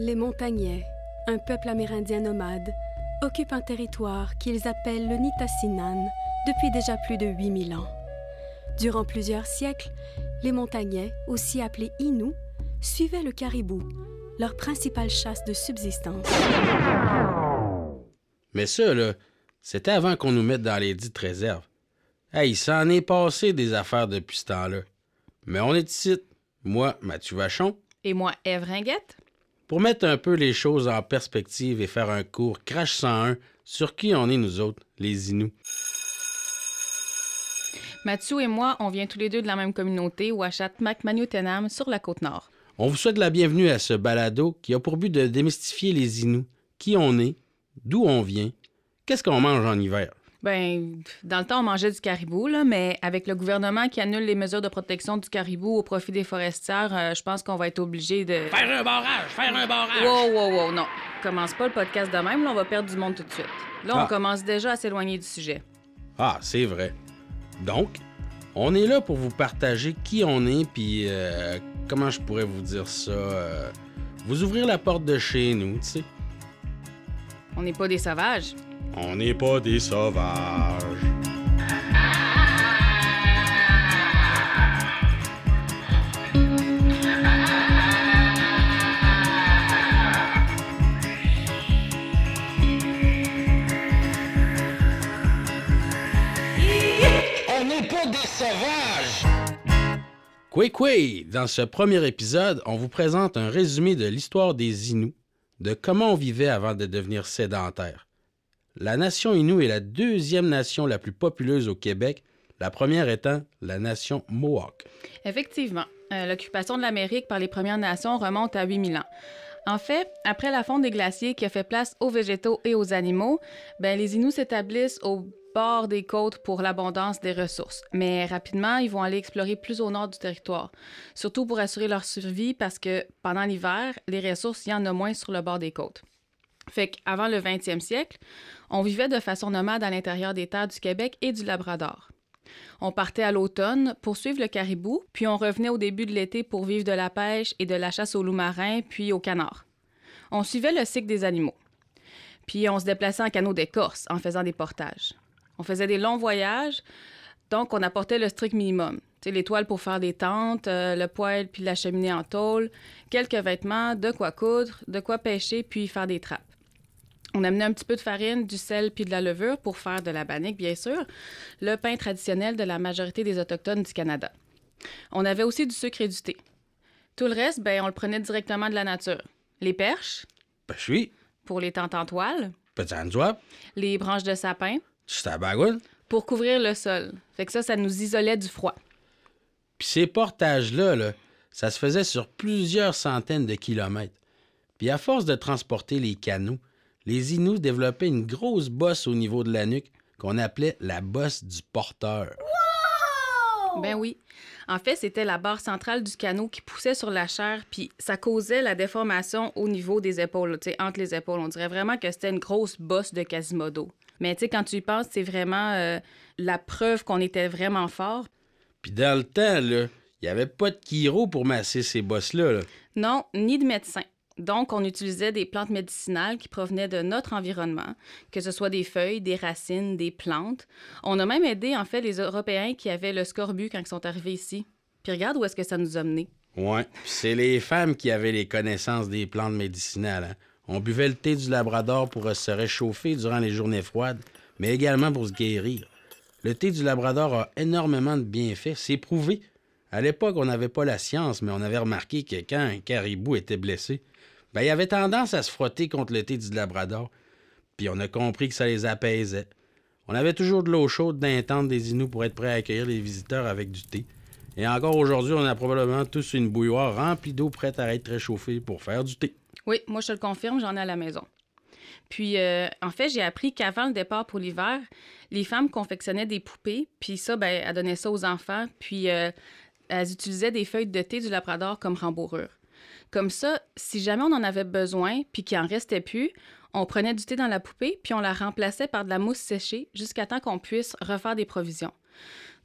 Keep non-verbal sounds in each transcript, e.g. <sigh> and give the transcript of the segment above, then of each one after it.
Les Montagnais, un peuple amérindien nomade, occupent un territoire qu'ils appellent le Nitassinan depuis déjà plus de 8000 ans. Durant plusieurs siècles, les Montagnais, aussi appelés Inuits, suivaient le caribou, leur principale chasse de subsistance. Mais ça, là, c'était avant qu'on nous mette dans les dites réserves. Hey, il s'en est passé des affaires depuis ce temps-là. Mais on est ici, moi, Mathieu Vachon, Et moi, Ève Ringuette. Pour mettre un peu les choses en perspective et faire un cours Crash 101 sur qui on est nous autres, les Inuits? Mathieu et moi, on vient tous les deux de la même communauté, Ouachat Macmaniutenam, sur la côte nord. On vous souhaite la bienvenue à ce balado qui a pour but de démystifier les Inuits, qui on est, d'où on vient, qu'est-ce qu'on mange en hiver. Ben, dans le temps, on mangeait du caribou, là, mais avec le gouvernement qui annule les mesures de protection du caribou au profit des forestières, euh, je pense qu'on va être obligé de. Faire un barrage, faire un barrage! Wow, wow, wow, non. Commence pas le podcast de même, là, on va perdre du monde tout de suite. Là, on Ah. commence déjà à s'éloigner du sujet. Ah, c'est vrai. Donc, on est là pour vous partager qui on est, puis euh, comment je pourrais vous dire ça, euh, vous ouvrir la porte de chez nous, tu sais. On n'est pas des sauvages. On n'est pas des sauvages. On n'est pas des sauvages! Quoi, quoi! Dans ce premier épisode, on vous présente un résumé de l'histoire des Inuits, de comment on vivait avant de devenir sédentaire. La nation Innu est la deuxième nation la plus populeuse au Québec, la première étant la nation Mohawk. Effectivement, euh, l'occupation de l'Amérique par les Premières Nations remonte à 8000 ans. En fait, après la fonte des glaciers qui a fait place aux végétaux et aux animaux, ben, les Inuits s'établissent au bord des côtes pour l'abondance des ressources. Mais rapidement, ils vont aller explorer plus au nord du territoire, surtout pour assurer leur survie parce que pendant l'hiver, les ressources, il y en a moins sur le bord des côtes. Fait qu'avant le 20e siècle, on vivait de façon nomade à l'intérieur des terres du Québec et du Labrador. On partait à l'automne pour suivre le caribou, puis on revenait au début de l'été pour vivre de la pêche et de la chasse aux loups marins, puis aux canards. On suivait le cycle des animaux. Puis on se déplaçait en canot d'écorce en faisant des portages. On faisait des longs voyages, donc on apportait le strict minimum. Tu sais, les toiles pour faire des tentes, euh, le poêle puis la cheminée en tôle, quelques vêtements, de quoi coudre, de quoi pêcher puis faire des trappes. On amenait un petit peu de farine, du sel puis de la levure pour faire de la bannique, bien sûr, le pain traditionnel de la majorité des Autochtones du Canada. On avait aussi du sucre et du thé. Tout le reste, ben, on le prenait directement de la nature. Les perches, Ben, je suis pour les tentes en toile, les branches de sapin, pour couvrir le sol. Fait que ça, ça nous isolait du froid. Puis ces portages-là, là, ça se faisait sur plusieurs centaines de kilomètres. Puis à force de transporter les canaux, les Inuits développaient une grosse bosse au niveau de la nuque qu'on appelait la bosse du porteur. Ben oui. En fait, c'était la barre centrale du canot qui poussait sur la chair, puis ça causait la déformation au niveau des épaules, tu sais, entre les épaules. On dirait vraiment que c'était une grosse bosse de Quasimodo. Mais tu sais, quand tu y penses, c'est vraiment euh, la preuve qu'on était vraiment fort. Puis dans le temps, là, il n'y avait pas de chiro pour masser ces bosses-là. là. Non, ni de médecin. Donc, on utilisait des plantes médicinales qui provenaient de notre environnement, que ce soit des feuilles, des racines, des plantes. On a même aidé, en fait, les Européens qui avaient le scorbut quand ils sont arrivés ici. Puis regarde où est-ce que ça nous a menés. Puis c'est les femmes qui avaient les connaissances des plantes médicinales. hein. On buvait le thé du Labrador pour se réchauffer durant les journées froides, mais également pour se guérir. Le thé du Labrador a énormément de bienfaits, c'est prouvé. À l'époque, on n'avait pas la science, mais on avait remarqué que quand un caribou était blessé, ben, il avait tendance à se frotter contre le thé du Labrador. Puis on a compris que ça les apaisait. On avait toujours de l'eau chaude dans les tentes des Inuits pour être prêt à accueillir les visiteurs avec du thé. Et encore aujourd'hui, on a probablement tous une bouilloire remplie d'eau prête à être réchauffée pour faire du thé. Oui, moi, je te le confirme, j'en ai à la maison. Puis, euh, en fait, j'ai appris qu'avant le départ pour l'hiver, les femmes confectionnaient des poupées, puis ça, ben, elles donnaient ça aux enfants, puis euh, elles utilisaient des feuilles de thé du Labrador comme rembourrure. Comme ça, si jamais on en avait besoin, puis qu'il en restait plus, on prenait du thé dans la poupée, puis on la remplaçait par de la mousse séchée jusqu'à temps qu'on puisse refaire des provisions.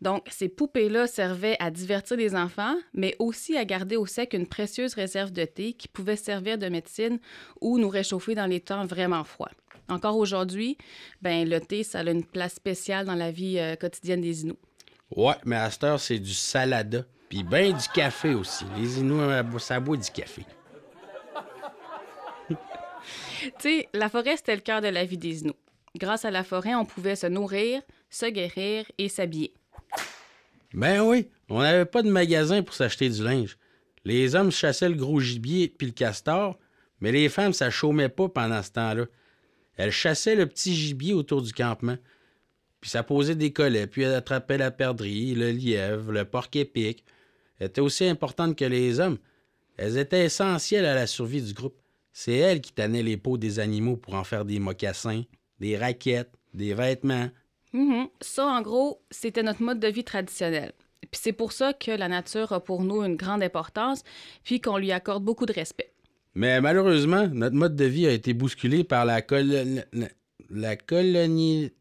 Donc, ces poupées-là servaient à divertir les enfants, mais aussi à garder au sec une précieuse réserve de thé qui pouvait servir de médecine ou nous réchauffer dans les temps vraiment froids. Encore aujourd'hui, ben, le thé, ça a une place spéciale dans la vie euh, quotidienne des Inuits. Ouais, mais à cette heure, c'est du salada. Puis ben du café aussi. Les Inuits, ça boit du café. <laughs> tu sais, la forêt, c'était le cœur de la vie des Inuits. Grâce à la forêt, on pouvait se nourrir, se guérir et s'habiller. Ben oui, on n'avait pas de magasin pour s'acheter du linge. Les hommes chassaient le gros gibier puis le castor, mais les femmes, ça chômait pas pendant ce temps-là. Elles chassaient le petit gibier autour du campement. Puis ça posait des collets, puis elles attrapaient la perdrix, le lièvre, le porc épic. Elles étaient aussi importantes que les hommes. Elles étaient essentielles à la survie du groupe. C'est elles qui tannaient les peaux des animaux pour en faire des mocassins, des raquettes, des vêtements. Mhm. Ça, en gros, c'était notre mode de vie traditionnel. Puis c'est pour ça que la nature a pour nous une grande importance, puis qu'on lui accorde beaucoup de respect. Mais malheureusement, notre mode de vie a été bousculé par la, col la colonie...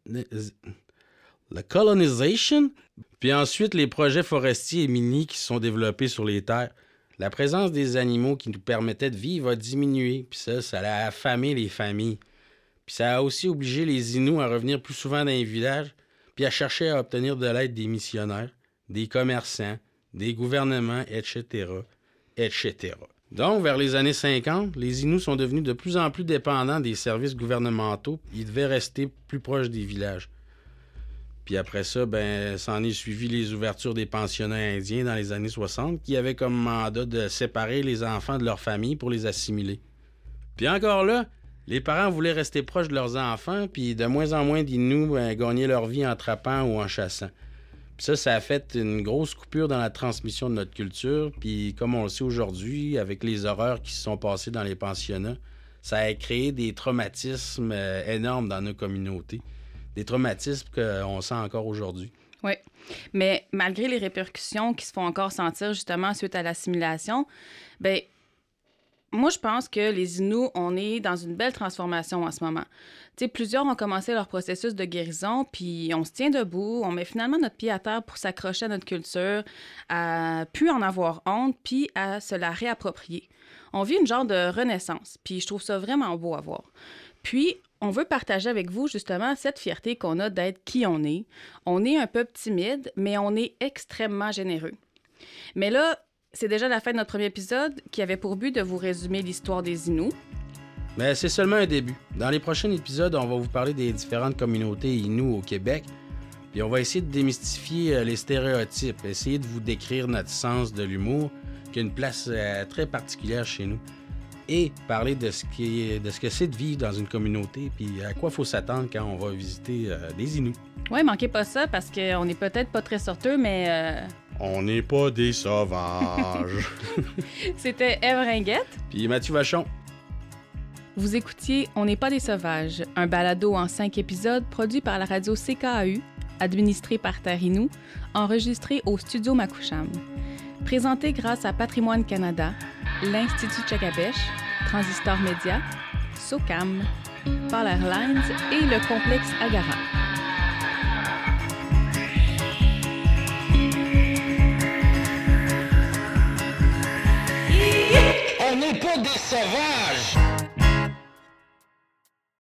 La colonisation, puis ensuite les projets forestiers et miniers qui sont développés sur les terres. La présence des animaux qui nous permettaient de vivre a diminué, puis ça, ça a affamé les familles. Puis ça a aussi obligé les Inuits à revenir plus souvent dans les villages, puis à chercher à obtenir de l'aide des missionnaires, des commerçants, des gouvernements, etc., etc. Donc, vers les années 50, les Inuits sont devenus de plus en plus dépendants des services gouvernementaux. Ils devaient rester plus proches des villages. Puis après ça, ben, s'en est suivi les ouvertures des pensionnats indiens dans les années 60 qui avaient comme mandat de séparer les enfants de leur famille pour les assimiler. Puis encore là, les parents voulaient rester proches de leurs enfants, puis de moins en moins d'Inuits ben, gagnaient leur vie en trappant ou en chassant. Puis ça, ça a fait une grosse coupure dans la transmission de notre culture. Puis comme on le sait aujourd'hui, avec les horreurs qui se sont passées dans les pensionnats, ça a créé des traumatismes euh, énormes dans nos communautés. Des traumatismes qu'on sent encore aujourd'hui. Oui. Mais malgré les répercussions qui se font encore sentir justement suite à l'assimilation, ben moi, je pense que les Inuits, on est dans une belle transformation en ce moment. Tu sais, plusieurs ont commencé leur processus de guérison, puis on se tient debout, on met finalement notre pied à terre pour s'accrocher à notre culture, à plus en avoir honte, puis à se la réapproprier. On vit une genre de renaissance, puis je trouve ça vraiment beau à voir. Puis, on veut partager avec vous justement cette fierté qu'on a d'être qui on est. On est un peu timide, mais on est extrêmement généreux. Mais là, c'est déjà la fin de notre premier épisode qui avait pour but de vous résumer l'histoire des Inuits. Mais c'est seulement un début. Dans les prochains épisodes, on va vous parler des différentes communautés Inuits au Québec. Puis on va essayer de démystifier euh, les stéréotypes, essayer de vous décrire notre sens de l'humour, qui a une place euh, très particulière chez nous. Et parler de ce, qui est, de ce que c'est de vivre dans une communauté, puis à quoi il faut s'attendre quand on va visiter euh, des Inuits. Oui, manquez pas ça parce qu'on n'est peut-être pas très sorteux, mais on n'est pas des sauvages. <laughs> <laughs> C'était Eve Ringuette. Puis Mathieu Vachon. Vous écoutiez On n'est pas des sauvages, un balado en cinq épisodes produit par la radio CKAU, administré par Tarinou, enregistré au studio Makoucham. Présenté grâce à Patrimoine Canada, l'Institut Tchakabèche, Transistor Média, SOCAM, Polar Airlines et le complexe Agara. On n'est pas des sauvages